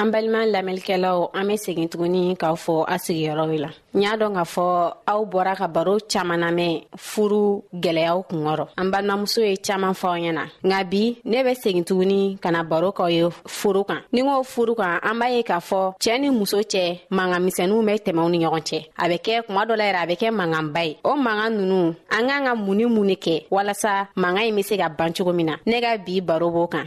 an balima lamɛnlikɛlaw an bɛ segin tuguni k'aw fɔ a sigiyɔrɔ la n y'a dɔn k'a fɔ aw bɔra ka baro caaman namɛn furu gwɛlɛyaw kungɔrɔ an balimamuso ye caaman fɔ aw ɲɛna nka bi ne bɛ segin tuguni ka na baro k'aw ye furu kan ni k'o furu kan an b'a ye k'a fɔ cɛɛ ni muso cɛ mankan misɛnuw bɛ tɛmɛw ni ɲɔgɔn cɛ a bɛ kɛ kuma dɔ la yɛrɛ a bɛ kɛ mankanba ye o mankan nunu an k'an ka mun ni mun ne kɛ walasa mankan ɲi be se ka ban cogo min na ne ka bi baro b'o kan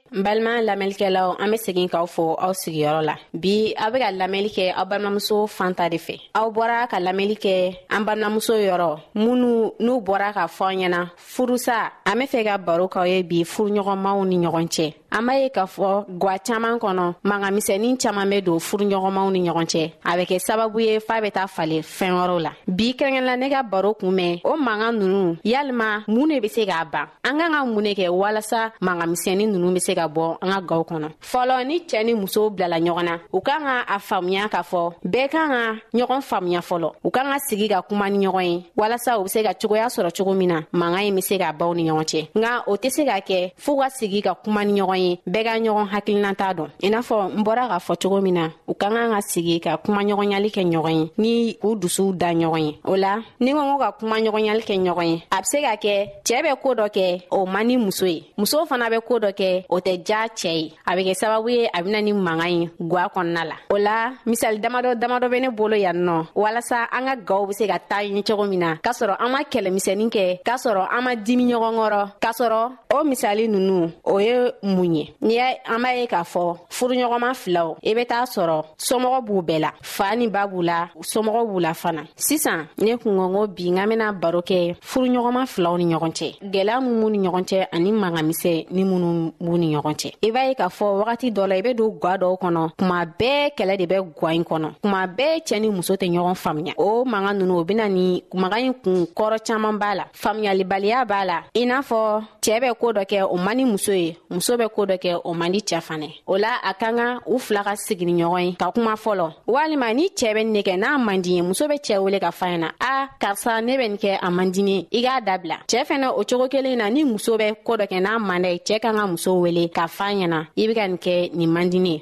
n balima lamɛnlikɛlaw an be segin k'aw fɔ aw sigiyɔrɔ la bi aw be ka lamɛnli kɛ aw balimamuso fanta de fɛ aw bɔra ka lamɛnli kɛ an balimamuso yɔrɔ minnu n'u bɔra ka fɔ an ɲɛna furusa an be fɛ ka baro k'aw ye bi furuɲɔgɔnmaw ni ɲɔgɔn cɛ an b'a ye k'a fɔ gwa caaman kɔnɔ mangamisɛnin caaman be don furuɲɔgɔnmaw ni ɲɔgɔn cɛ a bɛ kɛ sababu ye faa bɛ taa fale fɛɛn wɛrɛw la bi kɛrɛnkɛla ne ka baro kunmɛn o mankan nunu yalima mun ne be se k'a ban an kan ka mun kɛ walasa mangamisɛnnin nunu be se ka bɔ an ka gaw kɔnɔ fɔlɔ ni cɛɛ ni muso bilala ɲɔgɔn na u kan ka a faamuya k'a fɔ bɛɛ kan ka ɲɔgɔn faamuya fɔlɔ u kan ka sigi ka kuma ni ɲɔgɔn ye walasa u be se ka cogoya sɔrɔ cogo min na manga ye be se ka baw ni ɲɔgɔn cɛ nka o tɛ se ka kɛ fɔɔ ka sigi ka kuma ni ɲɔgɔn ye bɛɛ ka ɲɔgɔn hakilinata dɔn i n'a fɔ n bɔra k'a fɔ cogo min na u ka kan ka sigi ka kuma ɲɔgɔnyali kɛ ɲɔgɔn ye ni u dusuw da ɲɔgɔn ye o la ni ko ko ka kuma ɲɔgɔnyali kɛ ɲɔgɔn ye a be se ka kɛ cɛɛ bɛ koo dɔ kɛ o man ni muso ye muso fana bɛ koo dɔ kɛ o tɛ ja cɛɛ ye a bɛ kɛ sababu ye a bɛna ni mankan ye gwa kɔnɔna la o la misali damadɔ damadɔ bɛ ne bolo yan nɔ walasa an ka gaw be se ka taa ɲi cogo min na k'a sɔrɔ an ma kɛlɛmisɛnin kɛ k'a sɔrɔ an ma dimi ɲɔgɔn kɔrɔ k'a sɔrɔ o misali nunu o ye mun ye ni an b'a ye k'a fɔ furuɲɔgɔnma filaw i e bɛ taa sɔrɔ somɔgɔ b'u bɛɛ la fa ni ba b'u la somɔgɔ b'u la fana sisan ne kungɔngo bi n ka bɛna baro kɛ furuɲɔgɔnma filaw ni ɲɔgɔn cɛ gwɛlɛya min b'u ni ɲɔgɔn cɛ ani mangamisɛ ni minnu b'u ni ɲɔgɔn cɛ i b'a ye k'a fɔ wagati dɔ la i bɛ don gwa dɔw kɔnɔ kuma bɛɛ kɛlɛ de bɛ gwa in kɔnɔ kuma bɛɛ cɛɛ ni muso tɛ ɲɔgɔn faamuya o manga nunu o bɛna ni maga in kun kɔrɔ caaman b'a la faamuyalibaliya b'a la i n'a fɔ cɛɛ bɛ koo dɔ kɛ o man ni muso ye muso bɛ koo dɔ kɛ o man di cɛ fanɛ o la a ka kan u fila ka sigini ɲɔgɔn ye ka kuma fɔlɔ walima ni cɛɛ bɛ nɛgɛ n'a man di ye muso bɛ cɛɛ wele ka fa ɲɛna a karisa ne bɛ nin kɛ a man dini i k'a dabila cɛɛ fɛnɛ o cogo kelen na ni muso bɛ koo dɔ kɛ n'a man dɛ cɛɛ kan ka muso wele ka fa ɲɛna i bɛ ka nin kɛ nin man dini ye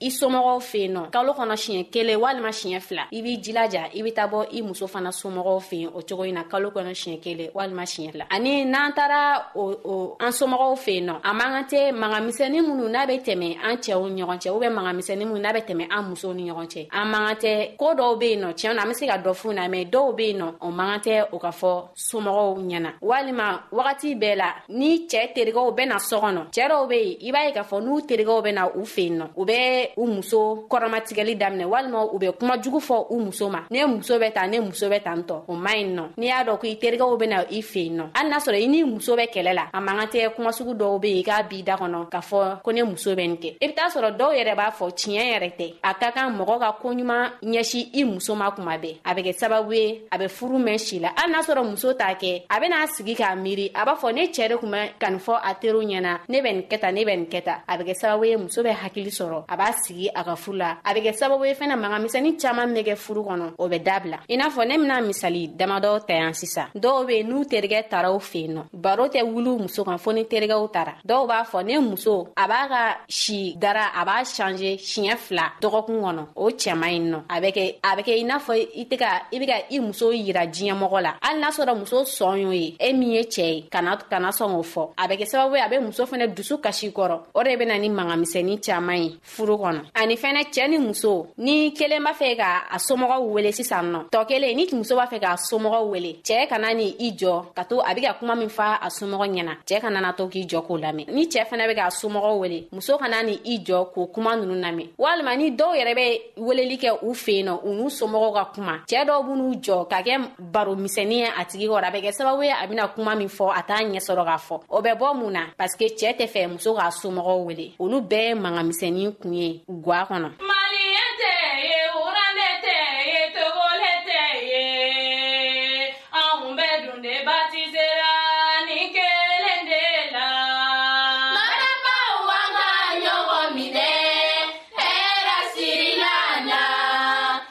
i somɔgɔw fɛ yen nɔ kalo kɔnɔ siɲɛ kelen walima siɲɛ fila i b'i jilaja i bɛ taa bɔ i muso fana somɔgɔw fɛ yen o cogo in na kalo kɔnɔ siɲɛ kelen walima siɲɛ fila ani n'an taara o an somɔgɔw fɛ yen nɔ a man kan tɛ mankan misɛnnin minnu n'a bɛ tɛmɛ an cɛw ni ɲɔgɔn cɛ ubiyɛn mankan misɛnnin minnu n'a bɛ tɛmɛ an musow ni ɲɔgɔn cɛ an man kan tɛ ko dɔw bɛ yen nɔ tiɲɛ na an bɛ se ka dɔ f'u na mɛ dɔw bɛ yen nɔ o man kan tɛ o ka fɔ somɔgɔw ɲɛna walima wagati bɛɛ la ni cɛɛ terigɛw bɛna sɔ kɔnɔ cɛɛ dɔw be yen i b'a ye k'a fɔ n'u terigɛw bɛna u fen nɔ u bɛ u muso kɔrɔmatigɛli daminɛ walima u bɛ kuma jugu fɔ u muso ma ne muso bɛ ta ne muso bɛ tan tɔ o ma ɲi nɔ n'i y'a dɔn ko i terigɛw bɛna i fen nɔ hali n'a sɔrɔ i n'i muso bɛ kɛlɛ la a man kan tɛ kuma sugu dɔw be yen i k'a b'i da kɔnɔ k'a fɔ ko ne muso bɛ nin kɛ i be t'a sɔrɔ dɔw yɛrɛ b'a fɔ tiɲɛ yɛrɛ tɛ a ka kan mɔgɔ ka koɲuman ɲɛsi i muso ma kuma bɛɛ a bɛ kɛ sababu ye a bɛ furu mɛn si la hali n'a sɔrɔ muso t'a kɛ a bɛna n'a sigi k'a miiri a b'a fɔ ne cɛ de tun bɛ kan fɔ a teriw ɲɛna ne bɛ nin kɛ tan ne bɛ nin kɛ tan a bɛ kɛ sababu ye muso bɛ hakili sɔrɔ a b'a sigi a ka furu la a bɛ kɛ sababu ye fana mankangamisɛnnin caman bɛ kɛ furu kɔnɔ o bɛ dabila i n'a fɔ ne bɛna misali damadɔ ta yan sisan dɔw bɛ yen n'u terikɛ taaraw fɛ yen nɔ baro tɛ wuli muso kan fɔ ni terikɛw tara dɔw b'a fɔ ne muso a b'a ka si dara a b'a change siɲɛ fila dɔgɔkun kɔnɔ o cɛma ɲi nɔ a bɛ kɛ a bɛ kɛ i n'a fɔ i tɛ ka i bɛ ka i muso yira diɲɛmɔgɔ la hali n'a sɔrɔ muso sɔn y'o ye e min ye cɛɛ ye kana kana sɔn k'o fɔ a bɛ kɛ sababu ye a bɛ muso fana dusu kasi kɔrɔ o de bɛna ni mangamisɛnnin caman ye furu kɔnɔ ani fɛnɛ cɛɛ ni muso ni kelen b'a fɛ ka a somɔgɔw wele sisan nɔ tɔ kelen ni muso b'a fɛ k'a somɔgɔw wele cɛɛ kana ni i jɔ ka to a be ka kuma min fa a somɔgɔ ɲɛna cɛɛ ka nana to k'i jɔ k'o lamɛn ni cɛɛ fɛnɛ be k'a somɔgɔw wele muso kana ni i jɔ k'o kuma nunu lamɛn walima ni dɔw yɛrɛ be weleli kɛ u fen nɔ u n'u somɔgɔw ka kuma cɛɛ dɔw b'u n'u jɔ ka kɛ baromisɛnnin ye a tigi kɔrɔ a bɛ kɛ sababu ye a bɛna kuma min fɔ a t'a ɲɛ sɔrɔ k'a fɔ o bɛ bɔ mun na paseke cɛɛ tɛ fɛ muso k'a somɔgɔw wele olu bɛɛ ye mangamisɛnnin kun ye gwa kɔnɔ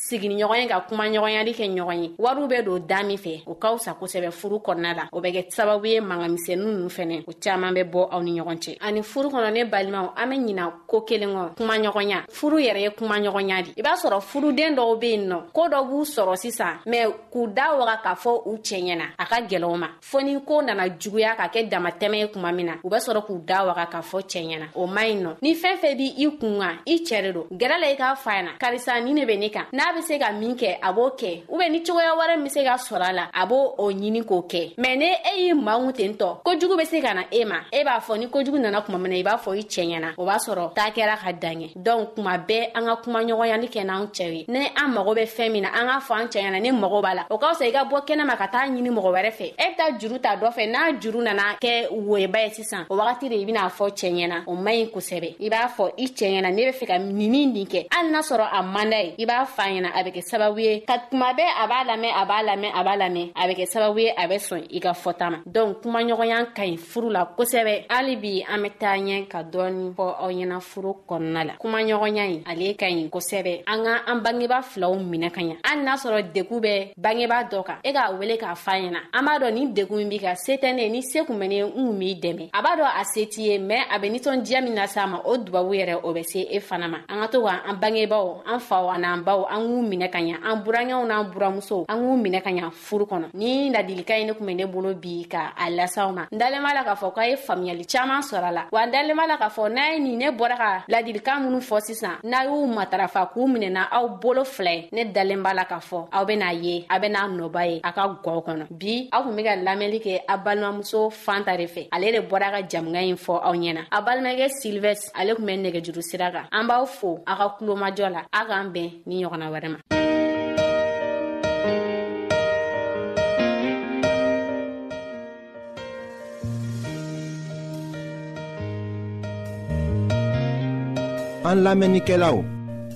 sigiɲɔgɔn ye ka kuma ɲɔgɔnyali kɛ ɲɔgɔn ye wariw bɛ don da min fɛ o ka fisa kosɛbɛ furu kɔnɔna la o bɛ kɛ sababu ye mangamisɛnnu ninnu fɛnɛ o caaman bɛ bɔ aw ni ɲɔgɔn cɛ ani furu kɔnɔ ne balimaw an be ɲina ko kelen kɔ kuma ɲɔgɔnya furu yɛrɛ ye kuma ɲɔgɔnya di i b'a sɔrɔ furuden dɔw be yen nɔ ko dɔ b'u sɔrɔ sisan mɛ k'u da waga k'a fɔ u cɛɲɛna a ka gwɛlɛw ma fɔ ni ko nana juguya ka kɛ damatɛmɛ ye kuma min na u bɛ sɔrɔ k'u da waga k'a fɔ cɛɛ ɲɛna o man ɲi nɔ ni fɛn fɛn b' i kun kan i cɛɛ de don gɛrɛ la i k'a fa na karisa ni ne bɛ ne kan n'a be se ka min kɛ a b'o kɛ u bɛ ni cogoya wɛrɛ min be se ka sɔrɔ a la a b'o o ɲini k'o kɛ mɛn ne e y'i manw ten tɔ kojugu be se ka na e ma e b'a fɔ ni kojugu nana kuma min na i b'a fɔ i cɛɛ ɲɛna o b'a sɔrɔ taa kɛra ka dan kɛ dɔnku kuma bɛɛ an ka kuma ɲɔgɔnyali kɛ n'an cɛ ye ni an mago bɛ fɛn min na an k'a fɔ an cɛ ɲɛna ni mago b'a la o ka fisa i ka bɔ kɛnɛma ka taa ɲini mɔgɔ wɛrɛ fɛ e bɛ taa juru ta dɔ fɛ n'a juru nana kɛ woyeba ye sisan o wagati de i bɛna fɔ cɛ ɲɛna o man ɲi kosɛbɛ i b'a fɔ i cɛ ɲɛna ne bɛ fɛ ka nini nin kɛ hali n'a sɔrɔ a man d'a ye i b'a fa ɲɛna a bɛ kɛ sababu ye ka kuma bɛɛ a b'a lamɛn a b'a lamɛn a b'a lamɛn a bɛ kɛ sababu ye a bɛ sɔn i ka fɔta ma dɔnku kuma ɲɔgɔnya ka ɲi furu la kosɛbɛ hali bi an bɛ taa ɲɛ ka dɔɔni fɔ aw ɲɛna furu kɔnɔna la kumaɲɔgɔnya ye ale ka ɲi kosɛbɛ an ka an bangeba filaw minɛ ka ɲa hali n'a sɔrɔ degu bɛ bangeba dɔ kan e k'a wele k'a fa ɲɛna an b'a dɔn nin degu min b'i ka se tɛ ne ni se kun bɛ ne n kun b'i dɛmɛ a b'a dɔn a se t'i ye mɛn a bɛ nisɔndiya min lase a ma o dubabu yɛrɛ o bɛ se e fana ma an ka to ka an bangebaw an faw an'an baw an k'u minɛ ka ɲa an burankɛw n'an buramusow an k'u minɛ ka ɲa furu kɔnɔ ni ladilika ye ne tun bɛ ne bolo bi ka a lasaw ma n dalen b'a la k'a fɔ k'a ye faamuyali caman sɔrɔ a la wa n dalen b'a la k'a fɔ n'a ye nin ne bɔra ka ladilika minnu fɔ sisan n'a y'u matarafa k'u minɛna aw bolo fila ye ne dalen b'a la k'a fɔ aw bɛna ye a bɛna nɔba ye a ka gɔw kɔnɔ bi aw tun bɛ ka lamɛnli kɛ a balimamuso fanta de fɛ ale de bɔra ka jamukan in fɔ aw ɲɛna a balimakɛ silvɛ ale tun bɛ nɛgɛjuru sira kan an b'aw fo a ka kulomajɔ la a k'an bɛn ni ɲɔgɔnna wɛrɛ ma an lamɛnnikɛlaw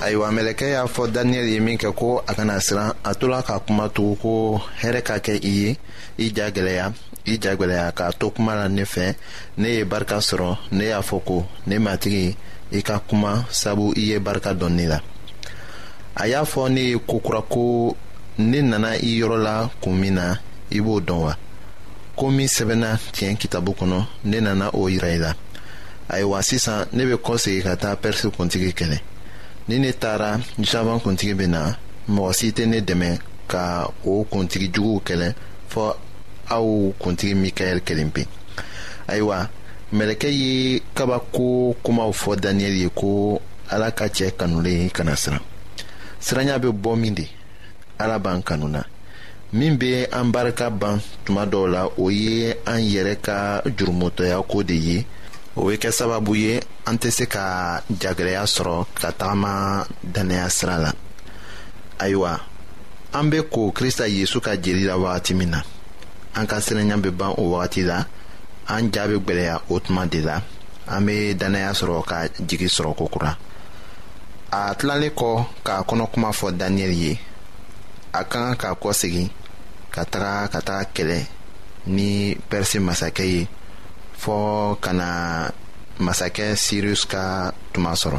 ayiwa mɛlɛkɛ y'a fɔ daniyɛli ye min kɛ ko a kana siran a tola ka kuma tugu ko hɛrɛ ka kɛ i ye i ja gɛlɛya i ja gɛlɛya k'a to kuma la ne fɛ ne ye barika sɔrɔ ne y'a fɔ ko ne matigi i ka kuma sabu i ye barika dɔn ne la a y'a fɔ ne ye ko kura ko ne nana i yɔrɔ la kun min na i b'o dɔn wa ko min sɛbɛnna tiɲɛ kitabu kɔnɔ ne nana o yira i la ayiwa sisan ne bɛ kɔ segin ka taa pɛrisi kuntigi kɛlɛ ni ne taara jaban kuntigi bɛ na mɔgɔ si tɛ ne dɛmɛ ka o kuntigi juguw kɛlɛ fɔ aw kuntigi mikaɛl kelen pe ayiwa mɛlɛkɛ ye kabako kumaw fɔ daniyɛli ye ko ala ka cɛ kanulen kana siran siranya bɛ bɔ min de ala b'an kanu na min bɛ an barika ban tuma dɔw la o ye an yɛrɛ ka jurumutɔya ko de ye o bɛ kɛ sababu ye an tɛ se ka jagɛrɛya sɔrɔ ka tagama dannaya sira la ayiwa an bɛ ko krista yesu ka jeli la wagati min na an ka siranya bɛ ban o wagati la an ja bɛ gwɛlɛya o tuma de la an bɛ dannaya sɔrɔ ka jigi sɔrɔ kokura a tilalen kɔ k'a kɔnɔ kuma fɔ daniyɛli ye a ka kan k'a kɔsegin ka taga ka taga kɛlɛ ni pɛrisi masakɛ ye fɔɔ ka na masakɛ sirus ka tuma sɔrɔ